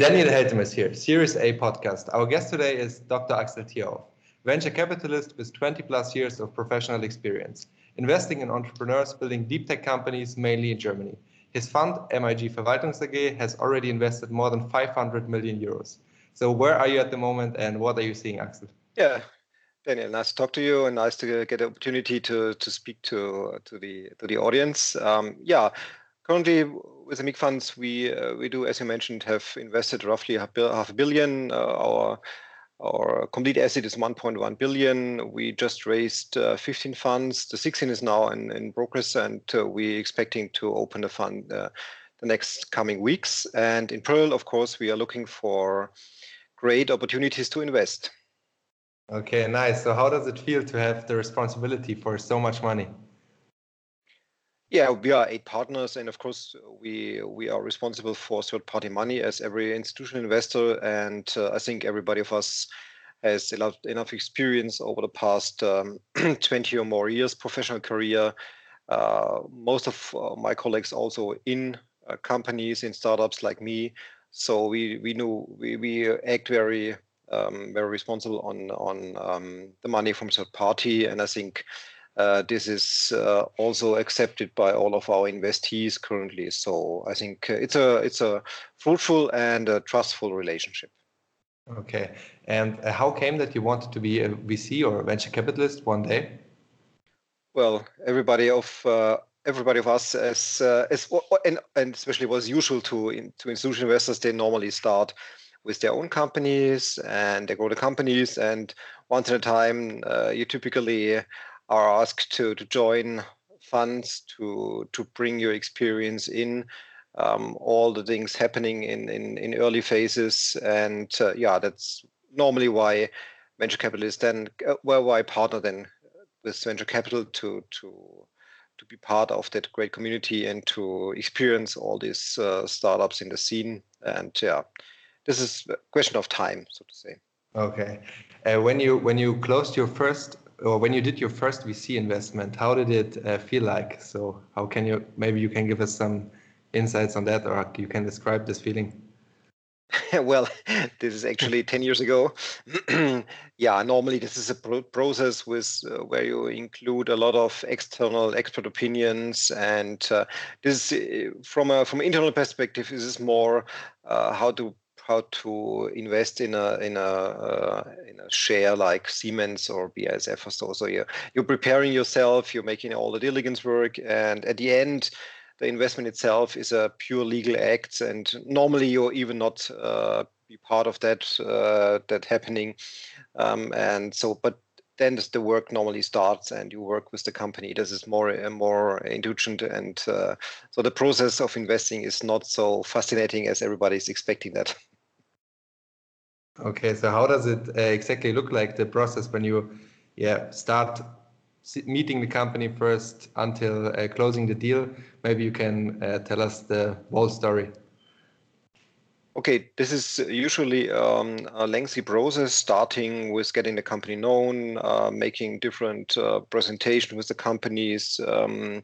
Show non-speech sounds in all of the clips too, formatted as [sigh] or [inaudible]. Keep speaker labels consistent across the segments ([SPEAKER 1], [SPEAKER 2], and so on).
[SPEAKER 1] Daniel Heltem is here, Series A podcast. Our guest today is Dr. Axel Thierauf, venture capitalist with 20 plus years of professional experience, investing in entrepreneurs building deep tech companies mainly in Germany. His fund, MIG Verwaltungs AG, has already invested more than 500 million euros. So, where are you at the moment and what are you seeing, Axel?
[SPEAKER 2] Yeah, Daniel, nice to talk to you and nice to get the opportunity to, to speak to, to, the, to the audience. Um, yeah, currently with the MIG funds, we uh, we do, as you mentioned, have invested roughly half a billion. Uh, our our complete asset is 1.1 billion. We just raised uh, 15 funds. The 16 is now in, in progress, and uh, we're expecting to open the fund uh, the next coming weeks. And in parallel, of course, we are looking for great opportunities to invest.
[SPEAKER 1] Okay, nice. So, how does it feel to have the responsibility for so much money?
[SPEAKER 2] Yeah, we are eight partners, and of course, we we are responsible for third-party money as every institutional investor. And uh, I think everybody of us has enough, enough experience over the past um, [clears throat] 20 or more years professional career. Uh, most of uh, my colleagues also in uh, companies in startups like me, so we we know we we act very um, very responsible on on um, the money from third party, and I think this is uh, also accepted by all of our investees currently. So I think uh, it's a it's a fruitful and a trustful relationship.
[SPEAKER 1] Okay. And uh, how came that you wanted to be a VC or a venture capitalist one day?
[SPEAKER 2] Well, everybody of uh, everybody of us as uh, as and, and especially was usual to in, to institutional investors they normally start with their own companies and they grow the companies and once at a time uh, you typically are asked to, to join funds to to bring your experience in um, all the things happening in, in, in early phases. And uh, yeah that's normally why venture capitalists then uh, well why partner then with venture capital to to to be part of that great community and to experience all these uh, startups in the scene. And yeah this is a question of time so to say.
[SPEAKER 1] Okay. Uh, when you when you closed your first or when you did your first VC investment, how did it uh, feel like? So how can you maybe you can give us some insights on that, or you can describe this feeling? [laughs]
[SPEAKER 2] well, [laughs] this is actually 10 years ago. [clears throat] yeah, normally this is a pro- process with uh, where you include a lot of external expert opinions, and uh, this uh, from a from an internal perspective, this is more uh, how to how to invest in a in a uh, in a share like Siemens or BASF or so. So you're you're preparing yourself, you're making all the diligence work, and at the end, the investment itself is a pure legal act, and normally you're even not uh, be part of that uh, that happening, um, and so but. Then the work normally starts, and you work with the company. This is more more indulgent, and uh, so the process of investing is not so fascinating as everybody is expecting that.
[SPEAKER 1] Okay, so how does it uh, exactly look like the process when you, yeah, start meeting the company first until uh, closing the deal? Maybe you can uh, tell us the whole story.
[SPEAKER 2] Okay, this is usually um, a lengthy process, starting with getting the company known, uh, making different uh, presentations with the companies. Um,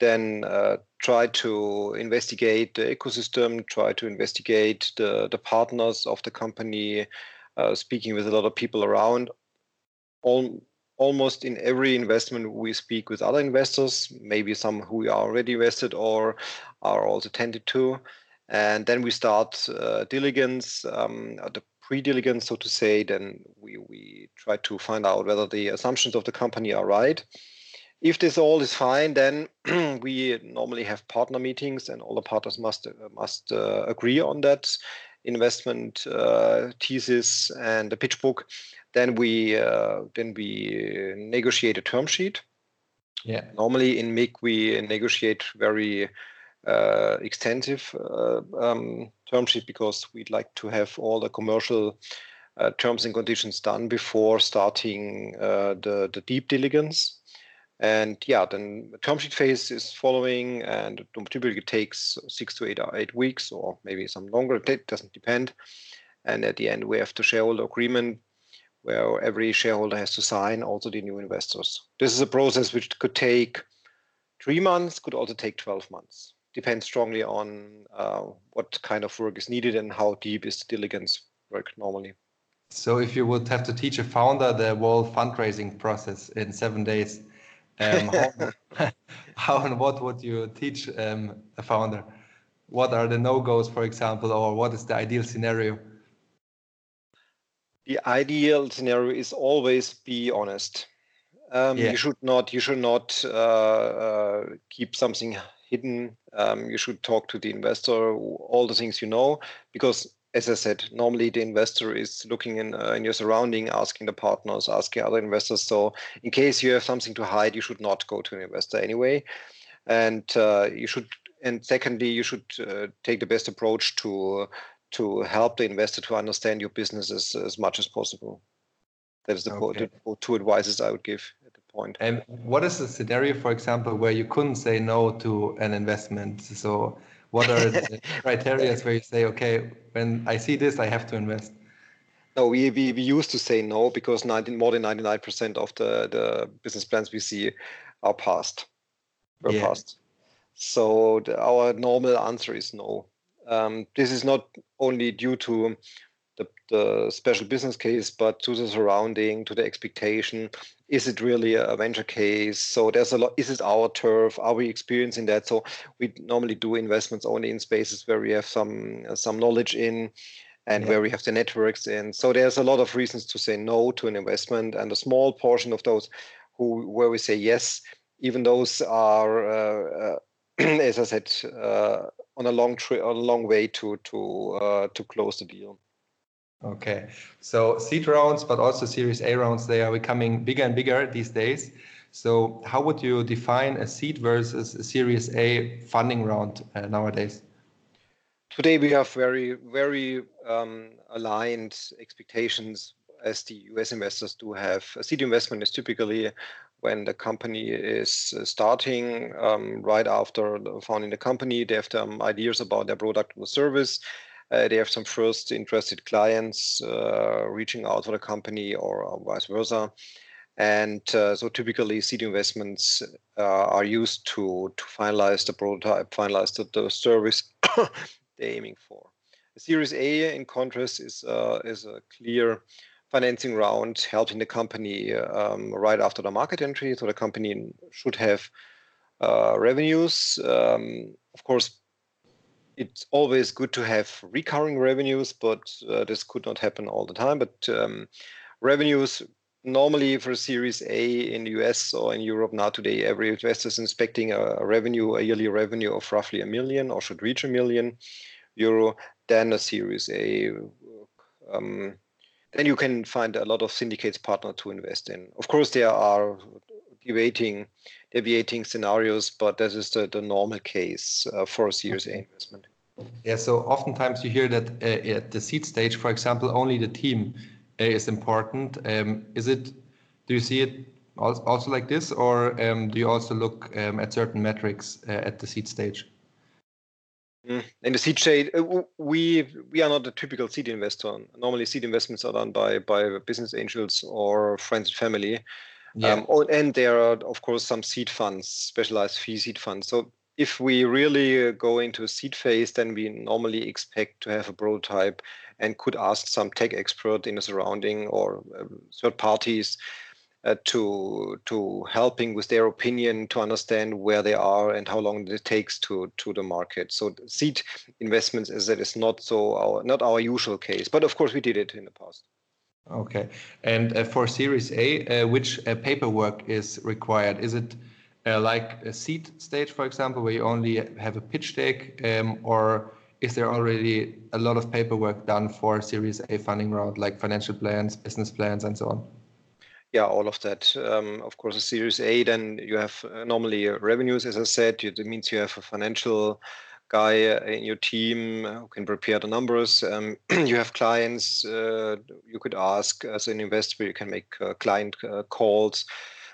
[SPEAKER 2] then uh, try to investigate the ecosystem, try to investigate the, the partners of the company, uh, speaking with a lot of people around. All, almost in every investment, we speak with other investors, maybe some who are already invested or are also tended to. And then we start uh, diligence, um, the pre-diligence, so to say. Then we, we try to find out whether the assumptions of the company are right if this all is fine, then [clears throat] we normally have partner meetings, and all the partners must uh, must uh, agree on that investment uh, thesis and the pitch book. Then we uh, then we negotiate a term sheet. Yeah. Normally in MIG we negotiate very uh, extensive uh, um, term sheet because we'd like to have all the commercial terms and conditions done before starting the the deep diligence and yeah, then the term sheet phase is following, and typically takes six to eight, or eight weeks, or maybe some longer. It doesn't depend. And at the end, we have the shareholder agreement where every shareholder has to sign, also the new investors. This is a process which could take three months, could also take 12 months. depends strongly on uh, what kind of work is needed and how deep is the diligence work normally.
[SPEAKER 1] So, if you would have to teach a founder the whole fundraising process in seven days, um, [laughs] how, [laughs] how, and what would you teach um, a founder? What are the no goes, for example, or what is the ideal scenario?
[SPEAKER 2] The ideal scenario is always be honest. Um, yeah. You should not. You should not uh, uh, keep something hidden. Um, you should talk to the investor all the things you know, because as I said, normally the investor is looking in, uh, in your surrounding, asking the partners, asking other investors. So in case you have something to hide, you should not go to an investor anyway. And uh, you should, and secondly, you should uh, take the best approach to to help the investor to understand your business as, as much as possible. That is the, okay. the two advices I would give at the point.
[SPEAKER 1] And what is the scenario, for example, where you couldn't say no to an investment? So what are [laughs] the criteria where you say, okay, when I see this, I have to invest?
[SPEAKER 2] No, we, we, we used to say no because 19, more than 99% of the, the business plans we see are passed, were yeah. passed. So the, our normal answer is no. Um, this is not only due to the, the special business case, but to the surrounding, to the expectation. Is it really a venture case? So there's a lot. Is it our turf? Are we experiencing that? So we normally do investments only in spaces where we have some some knowledge in, and yeah. where we have the networks in. So there's a lot of reasons to say no to an investment, and a small portion of those who where we say yes, even those are, uh, uh, [clears throat] as I said, uh, on a long trip, on a long way to to uh, to close the deal.
[SPEAKER 1] Okay, so seed rounds, but also Series A rounds, they are becoming bigger and bigger these days. So, how would you define a seed versus a Series A funding round uh, nowadays?
[SPEAKER 2] Today, we have very, very um, aligned expectations as the US investors do have. A seed investment is typically when the company is uh, starting um, right after founding the company. They have some ideas about their product or service they have some first interested clients uh, reaching out for the company or, vice versa. And uh, so typically seed investments uh, are used to, to finalize the prototype, finalize the, the service [coughs] they're aiming for. The Series A, in contrast, is, uh, is a clear financing round helping the company um, right after the market entry. So the company should have uh, revenues. Um, of course, it's always good to have recurring revenues, but uh, this could not happen all the time. But um, revenues normally for a Series A in the US or in Europe now today, every investor is expecting a, revenue, a yearly revenue of roughly a million or should reach a million euro. Then a Series A. Um, then you can find a lot of syndicates partner to invest in. Of course, there are deviating deviating scenarios, but this is the, the normal case uh, for a Series A investment.
[SPEAKER 1] Yeah, so oftentimes you hear that uh, at the seed stage, for example, only the team uh, is important. Um, is it? Do you see it also like this, or um, do you also look um, at certain metrics uh, at the seed stage?
[SPEAKER 2] Mm, in the seed stage, uh, we we are not a typical seed investor. Normally, seed investments are done by by business angels or friends and family. Yeah. Um, oh, and there are, of course, some seed funds, specialized fee seed funds. So if we really uh, go into a seed phase, then we normally expect to have a prototype and could ask some tech expert in the surrounding or uh, third parties uh, to to helping with their opinion to understand where they are and how long it takes to to the market. So seed investments, as that is not so our not our usual case, but of course we did it in the past.
[SPEAKER 1] Okay. And uh, for Series A, uh, which uh, paperwork is required? Is it like a seed stage, for example, where you only have a pitch deck, um, or is there already a lot of paperwork done for Series A funding round, like financial plans, business plans, and so on?
[SPEAKER 2] Yeah, all of that. Um, of course, a Series A, then you have normally revenues, as I said. It means you have a financial guy in your team who can prepare the numbers. Um, [clears throat] you have clients uh, you could ask as an investor. You can make uh, client uh, calls.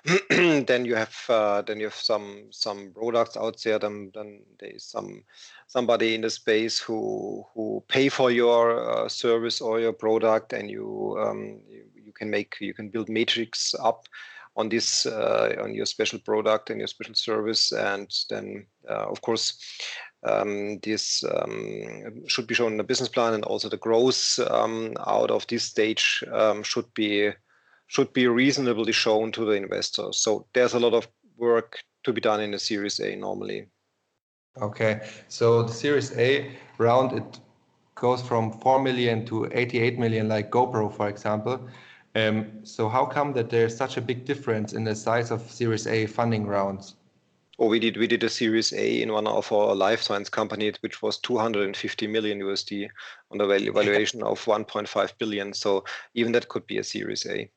[SPEAKER 2] [clears throat] then you have uh, then you have some some products out there. Then then there is some somebody in the space who who pay for your uh, service or your product, and you, um, you you can make you can build matrix up on this uh, on your special product and your special service, and then uh, of course this um, should be shown in the business plan, and also the growth um, out of this stage should be should be reasonably shown to the investors. So there's a lot of work to be done in a Series A normally.
[SPEAKER 1] Okay, so the Series A round it goes from 4 million to 88 million, like GoPro, for example. Um, so how come that there's such a big difference in the size of Series A funding rounds?
[SPEAKER 2] Oh, we did we did a Series A in one of our life science companies, which was 250 million USD on the valuation of 1.5 billion. So even that could be a Series A.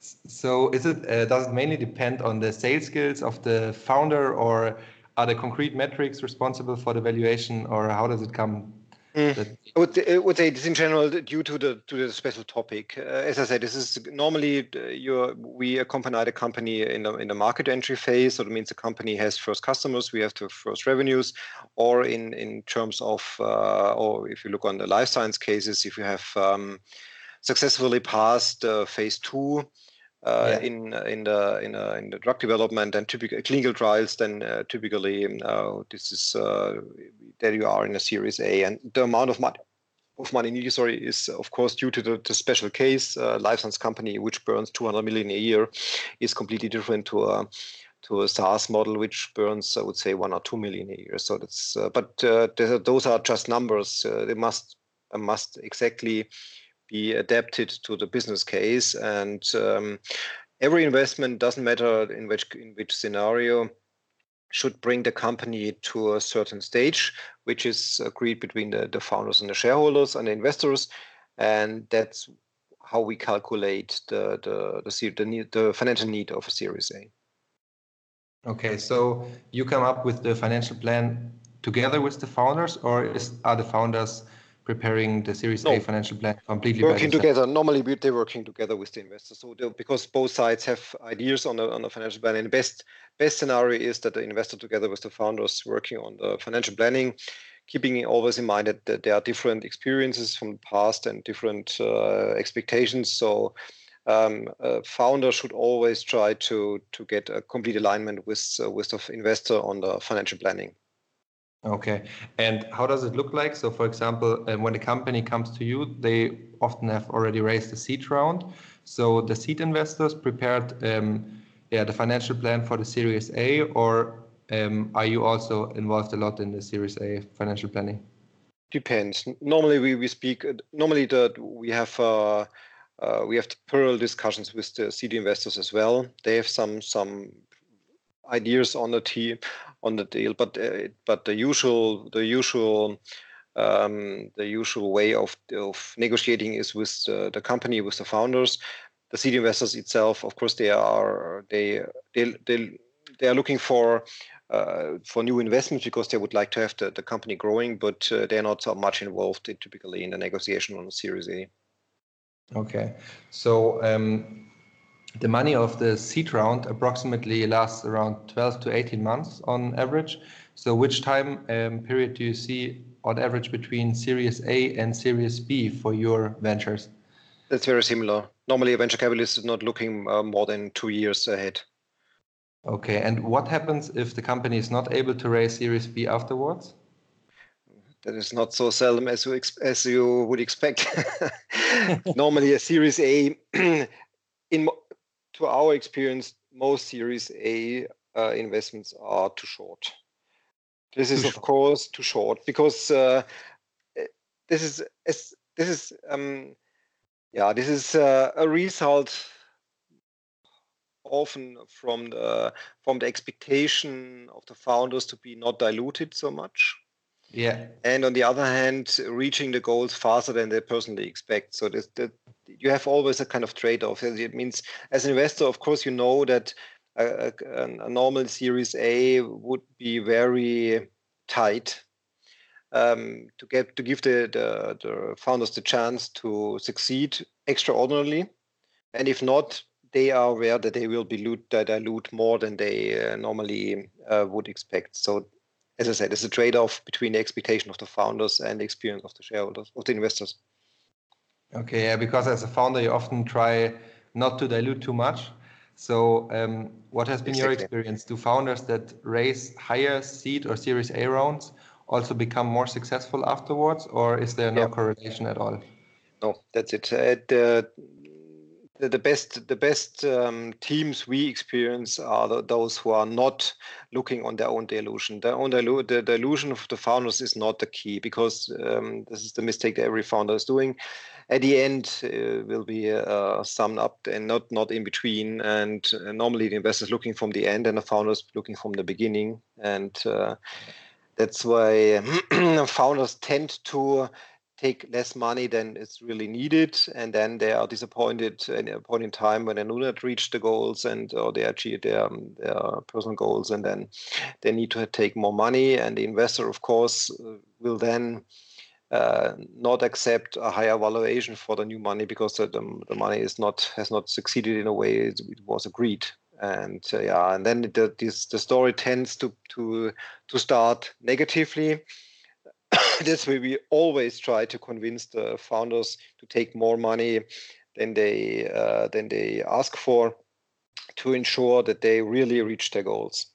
[SPEAKER 1] So is it uh, does it mainly depend on the sales skills of the founder, or are the concrete metrics responsible for the valuation, or how does it come?
[SPEAKER 2] Mm. I, would, I would say this in general due to the to the special topic. Uh, as I said, this is normally you we accompany the company in the in the market entry phase. So that means the company has first customers, we have to first revenues, or in in terms of uh, or if you look on the life science cases, if you have um, successfully passed uh, phase two uh, yeah. in in the in, uh, in the drug development and typical clinical trials, then uh, typically um, this is there you are in a Series A, and the amount of money of money needed, sorry, is of course due to the, the special case. Uh, life science company which burns 200 million a year is completely different to a to a SaaS model which burns, I would say, one or two million a year. So that's, uh, but uh, those are just numbers. they must must exactly be adapted to the business case. And um, every investment doesn't matter in which in which scenario should bring the company to a certain stage, which is agreed between the, the founders and the shareholders and the investors, and that's how we calculate the the the, the, need, the financial need of a Series A.
[SPEAKER 1] Okay, so you come up with the financial plan together with the founders, or is, are the founders preparing the Series no. A financial plan completely
[SPEAKER 2] working together. Normally, they're working together with the investors. So because both sides have ideas on the on the financial plan, and the best best scenario is that the investor together with the founders working on the financial planning, keeping always in mind that, that there are different experiences from the past and different uh, expectations. So. Um, a founder should always try to to get a complete alignment with uh, with the investor on the financial planning.
[SPEAKER 1] Okay. And how does it look like? So, for example, um, when a company comes to you, they often have already raised a seed round. So, the seed investors prepared um, yeah, the financial plan for the Series A, or um, are you also involved a lot in the Series A financial planning?
[SPEAKER 2] Depends. Normally, we, we speak. Normally, the, we have uh, uh, we have the parallel discussions with the seed investors as well. They have some some ideas on the team on the deal. But uh, but the usual the usual um, the usual way of of negotiating is with the, the company with the founders. The seed investors itself, of course, they are they they they, they are looking for uh, for new investments because they would like to have the, the company growing, but uh, they're not so much involved in, typically in the negotiation on Series A.
[SPEAKER 1] Okay, so um, the money of the seed round approximately lasts around 12 to 18 months on average. So which time um, period do you see on average between Series A and Series B for your ventures?
[SPEAKER 2] That's very similar. Normally, a venture capitalist is not looking uh, more than two years ahead.
[SPEAKER 1] Okay, and what happens if the company is not able to raise Series B afterwards?
[SPEAKER 2] That is not so seldom as you as you would expect. [laughs] Normally, a Series A [clears throat] in to our experience, most Series A uh, investments are too short. This too is, short. of course, too short because uh, eh, this is this is um, yeah this is uh, a result often from the from the expectation of the founders to be not diluted so much
[SPEAKER 1] yeah
[SPEAKER 2] and on the other hand reaching the goals faster than they personally expect so this, that you have always a kind of trade-off. It means, as an investor, of course, you know that a, a, a normal Series A would be very tight um, to get to give the, the, the founders the chance to succeed extraordinarily, and if not, they are aware that they will be dilute, dilute more than they uh, normally uh, would expect. So, as I said, it's a trade-off between the expectation of the founders and the experience of the shareholders, of the investors.
[SPEAKER 1] Okay, yeah, because as a founder, you often try not to dilute too much. So, um, what has been exactly. your experience? Do founders that raise higher seed or Series A rounds also become more successful afterwards, or is there no yeah. correlation at all?
[SPEAKER 2] No, that's it. Uh, the, the best the best um, teams we experience are the, those who are not looking on their own dilution. Their own delu- the dilution of the founders is not the key because um, this is the mistake that every founder is doing. At the end, uh, will be uh, summed up and not not in between. And uh, normally, the investors looking from the end, and the founders looking from the beginning. And uh, that's why [clears throat] founders tend to take less money than is really needed, and then they are disappointed at a point in time when they do not reach the goals and or they achieve their, um, their personal goals, and then they need to take more money. And the investor, of course, uh, will then uh, not accept a higher valuation for the new money because the, the, money is not has not succeeded in a way it, was agreed. And uh, yeah, and then the, this, the story tends to to to start negatively [coughs] that's where we always try to convince the founders to take more money than they uh, than they ask for to ensure that they really reach their goals.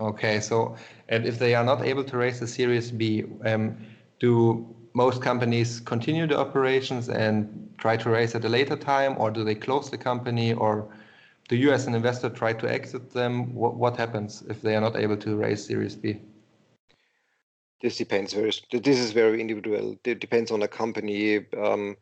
[SPEAKER 1] Okay, so and if they are not able to raise the Series B, um, do most companies continue the operations and try to raise at a later time, or do they close the company, or do you as an investor try to exit them? What, what happens if they are not able to raise Series B?
[SPEAKER 2] This depends very this is very individual. It depends on a company. Um,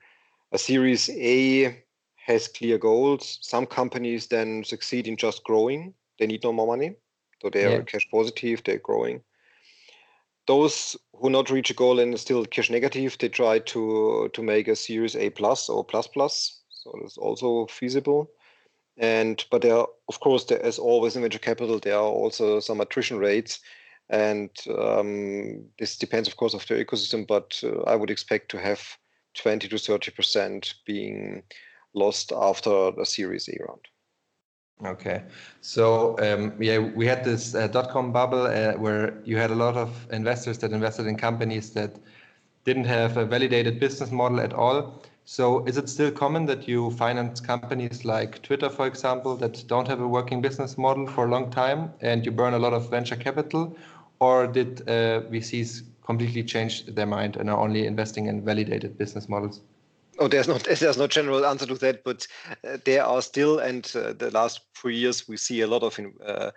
[SPEAKER 2] a series a has clear goals. Some companies then succeed in just growing. They need no more money so they are yeah. cash positive they're growing. Those who not reach a goal and still cash negative they try to to make a series a plus or plus plus so it's also feasible. And but there are of course there is always in venture capital there are also some attrition rates and um, this depends, of course, of the ecosystem, but uh, I would expect to have 20 to 30% being lost after the Series A round.
[SPEAKER 1] Okay, so um, yeah, we had this uh, dot com bubble uh, where you had a lot of investors that invested in companies that didn't have a validated business model at all. So, is it still common that you finance companies like Twitter, for example, that don't have a working business model for a long time and you burn a lot of venture capital? Or did uh, VCs completely change their mind and are only investing in validated business models?
[SPEAKER 2] Oh, there's not [laughs] there's no general answer to that, but uh, there are still, and uh, the last three years we see a lot of uh,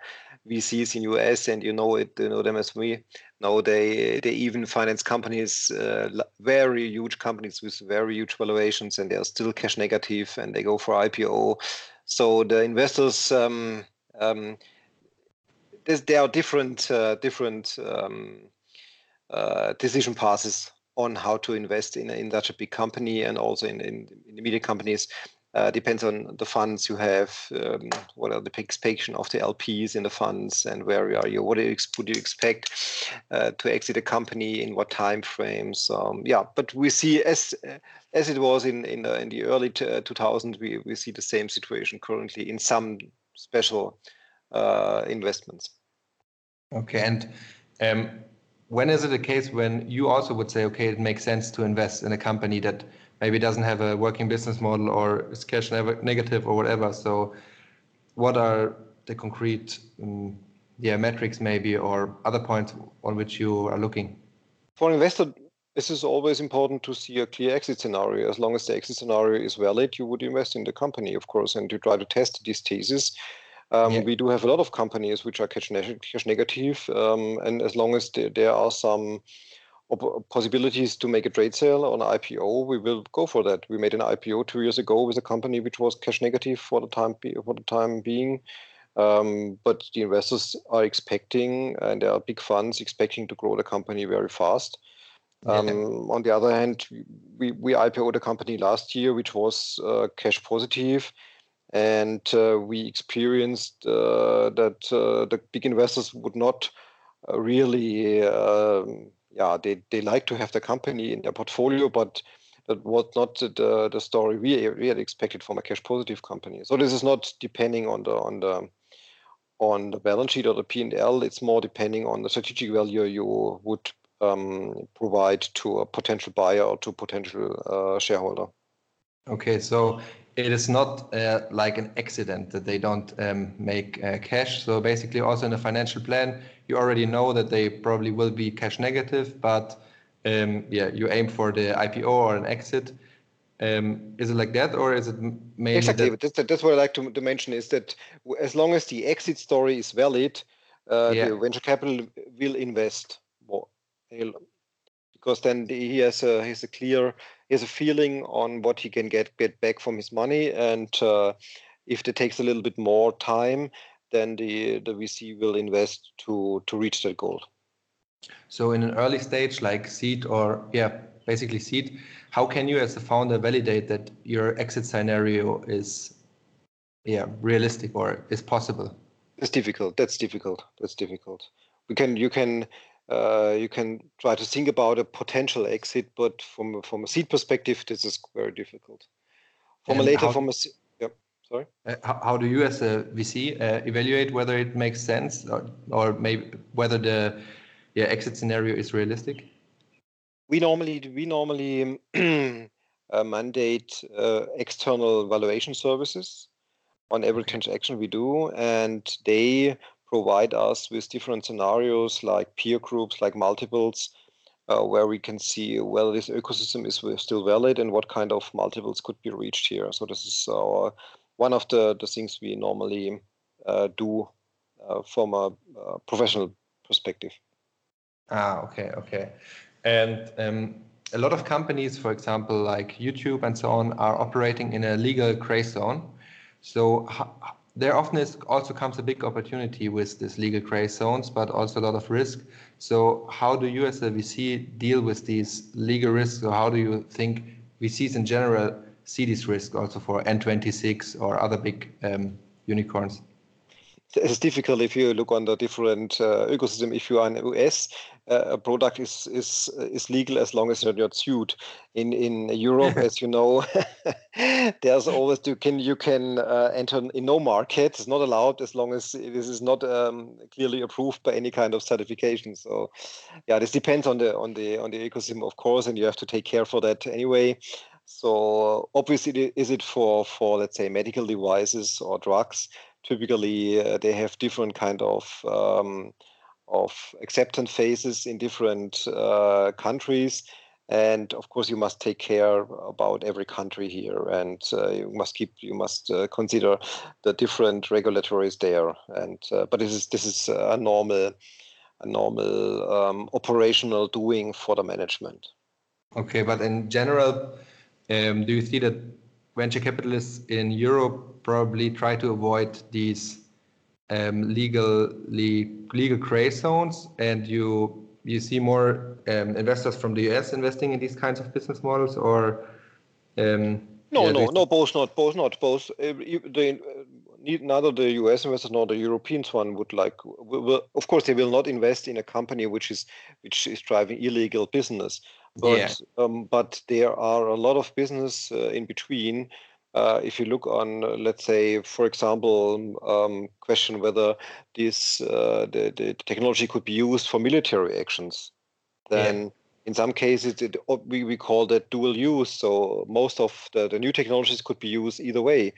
[SPEAKER 2] VCs in US, and you know it, you know them as we know. They they even finance companies, uh, very huge companies with very huge valuations, and they are still cash negative, and they go for IPO. So the investors. Um, um, there are different uh, different um, uh, decision passes on how to invest in in such a big company and also in in, in the media companies. Uh, depends on the funds you have, um, what are the expectation of the LPs in the funds, and where are you? What do you, would you expect uh, to exit a company in what time frames? Um, yeah, but we see as as it was in in the, in the early t- 2000s, we we see the same situation currently in some special investments.
[SPEAKER 1] Okay, and um, when is it a case when you also would say, okay, it makes sense to invest in a company that maybe doesn't have a working business model or is cash negative or whatever? So, what are the concrete um, yeah metrics maybe or other points on which you are looking?
[SPEAKER 2] For an investor, this is always important to see a clear exit scenario. As long as the exit scenario is valid, you would invest in the company, of course, and you try to test these thesis um, yeah. We do have a lot of companies which are cash, cash negative, um, and as long as there, there are some op- possibilities to make a trade sale on IPO, we will go for that. We made an IPO two years ago with a company which was cash negative for the time be- for the time being. Um, but the investors are expecting, and there are big funds expecting to grow the company very fast. Um, yeah. On the other hand, we, we IPO'd a company last year which was uh, cash positive and uh, we experienced uh, that uh, the big investors would not really um, yeah they, they like to have the company in their portfolio but that was not the, the story we, we had expected from a cash positive company. So this is not depending on the on the on the balance sheet or the P&L. It's more depending on the strategic value you would um, provide to a potential buyer or to potential uh, shareholder
[SPEAKER 1] Okay, so it is not uh, like an accident that they don't um, make uh, cash. So basically, also in a financial plan, you already know that they probably will be cash negative, but um, yeah, you aim for the IPO or an exit. Um, is it like that, or is it mainly
[SPEAKER 2] exactly?
[SPEAKER 1] That...
[SPEAKER 2] That's, that's what I like to, to, mention is that as long as the exit story is valid, uh, yeah. the venture capital will invest more because then he has a he has a clear he has a feeling on what he can get get back from his money, and uh, if it takes a little bit more time, then the the VC will invest to to reach that goal.
[SPEAKER 1] So in an early stage like seed or yeah, basically seed, how can you as a founder validate that your exit scenario is yeah, realistic or is possible?
[SPEAKER 2] It's difficult. That's difficult. That's difficult. We can you can uh, you can try to think about a potential exit, but from from a seed perspective, this is very difficult. From and a later, how, from a yeah, sorry.
[SPEAKER 1] Uh, how, how, do you, as a VC, uh, evaluate whether it makes sense or, or maybe whether the yeah exit scenario is realistic?
[SPEAKER 2] We normally we normally [clears throat] uh, mandate uh, external valuation services on every transaction we do, and they provide us with different scenarios like peer groups, like multiples, uh, where we can see whether this ecosystem is still valid and what kind of multiples could be reached here. So this is our, one of the, the things we normally uh, do uh, from a, a, professional perspective.
[SPEAKER 1] Ah, okay, okay. And um, a lot of companies, for example, like YouTube and so on, are operating in a legal gray zone. So there often is also comes a big opportunity with this legal gray zones, but also a lot of risk. So how do you as a VC deal with these legal risks, or how do you think VCs in general see these risks also for N26 or other big um, unicorns?
[SPEAKER 2] it's difficult if you look on the different uh, ecosystem. If you are in the US, a product is is is legal as long as you're not sued. In in Europe, [laughs] as you know, [laughs] there's always you can you can uh, enter in no market. It's not allowed as long as this is not um, clearly approved by any kind of certification. So, yeah, this depends on the on the on the ecosystem, of course, and you have to take care for that anyway. So obviously, is it for for let's say medical devices or drugs? typically uh, they have different kind of um, of acceptance phases in different uh, countries. And of course you must take care about every country here. And uh, you must keep you must uh, consider the different regulatories there. And uh, but this is this is a normal a normal um, operational doing for the management.
[SPEAKER 1] Okay but in general um, do you see that venture capitalists in europe probably try to avoid these um, legally legal gray zones, and you you see more um, investors from the US investing in these kinds of business models, or um,
[SPEAKER 2] no, yeah, no, no, both not, both not, both. Uh, the, uh, neither the US investors nor the Europeans one would like. Will, of course, they will not invest in a company which is which is driving illegal business. But yeah. um, but there are a lot of business uh, in between uh, if you look on, uh, let's say, for example, um, question whether this uh, the, the technology could be used for military actions, then yeah. in some cases it, we, we call that dual use. So most of the, the new technologies could be used either way.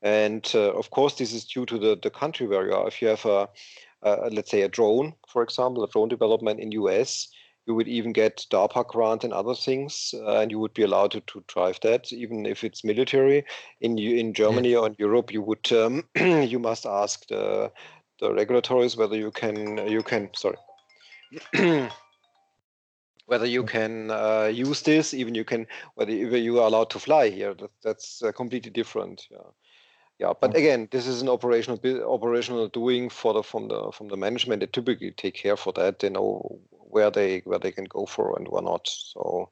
[SPEAKER 2] And uh, of course, this is due to the, the country where you are. If you have a, a let's say a drone, for example, a drone development in US, you would even get DARPA grant and other things, uh, and you would be allowed to, to drive that, even if it's military. In in Germany yeah. or in Europe, you would um, [clears throat] you must ask the the regulatories whether you can you can sorry. [clears throat] whether you can uh, use this, even you can whether you are allowed to fly here. That, that's uh, completely different. Yeah yeah but again this is an operational operational doing for the from the from the management they typically take care for that they know where they where they can go for and where not. So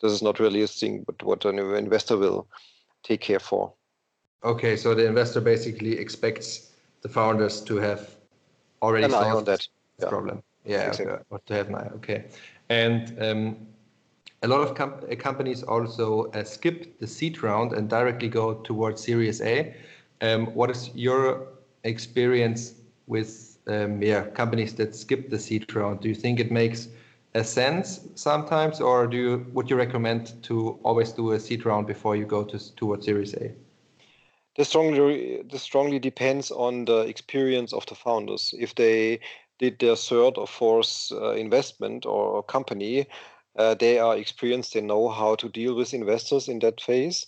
[SPEAKER 2] this is not really a thing, but what an investor will take care for.
[SPEAKER 1] Okay, so the investor basically expects the founders to have already
[SPEAKER 2] an solved on that
[SPEAKER 1] yeah. problem. Yeah, exactly. okay. or to have eye. Okay, and um, a lot of com- uh, companies also uh, skip the seed round and directly go towards Series A. Um, what is your experience with um, yeah companies that skip the seed round? Do you think it makes a sense sometimes, or do you would you recommend to always do a seed round before you go to towards Series A?
[SPEAKER 2] This strongly this strongly depends on the experience of the founders. If they did their third or fourth uh, investment or company, uh, they are experienced. They know how to deal with investors in that phase.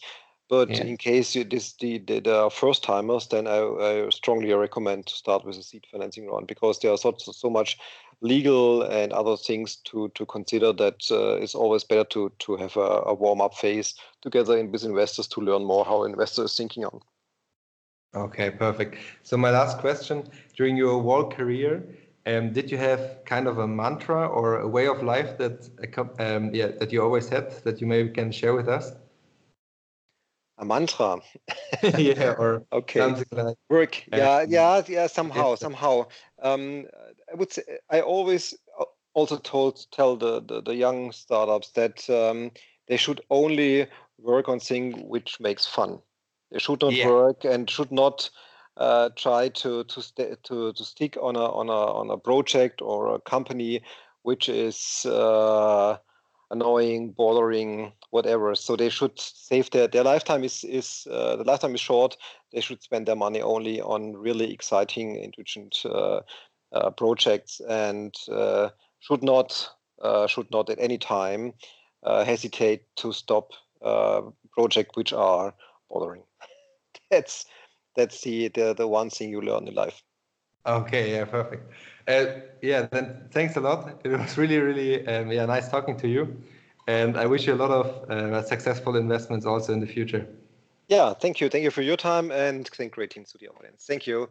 [SPEAKER 2] But yeah. in case you, this the, the, the first timers, then I, I, strongly recommend to start with a seed financing round because there are so, so much legal and other things to to consider that uh, it's always better to to have a, a warm up phase together in, with investors to learn more how investors are thinking on.
[SPEAKER 1] Okay, perfect. So my last question: during your whole career, um, did you have kind of a mantra or a way of life that um, yeah that you always had that you maybe can share with us?
[SPEAKER 2] A mantra. [laughs]
[SPEAKER 1] yeah, or
[SPEAKER 2] okay. Like Work. Yeah, yeah, yeah. Somehow, somehow. Um, I would say I always also told tell the the, the young startups that um, they should only work on things which makes fun they should not yeah. work and should not uh, try to to, st- to to stick on a on a on a project or a company which is uh, annoying, bothering, whatever. So they should save their their lifetime is is uh, the lifetime is short. They should spend their money only on really exciting, intelligent uh, uh, projects and uh, should not should not at any time hesitate to stop projects which are bothering. [laughs] that's that's the, the the one thing you learn in life.
[SPEAKER 1] Okay, yeah, perfect. Uh, yeah, then thanks a lot. It was really, really, um, yeah, nice talking to you, and I wish you a lot of uh, successful investments also in the future.
[SPEAKER 2] Yeah, thank you, thank you for your time, and thank greetings to the audience. Thank you.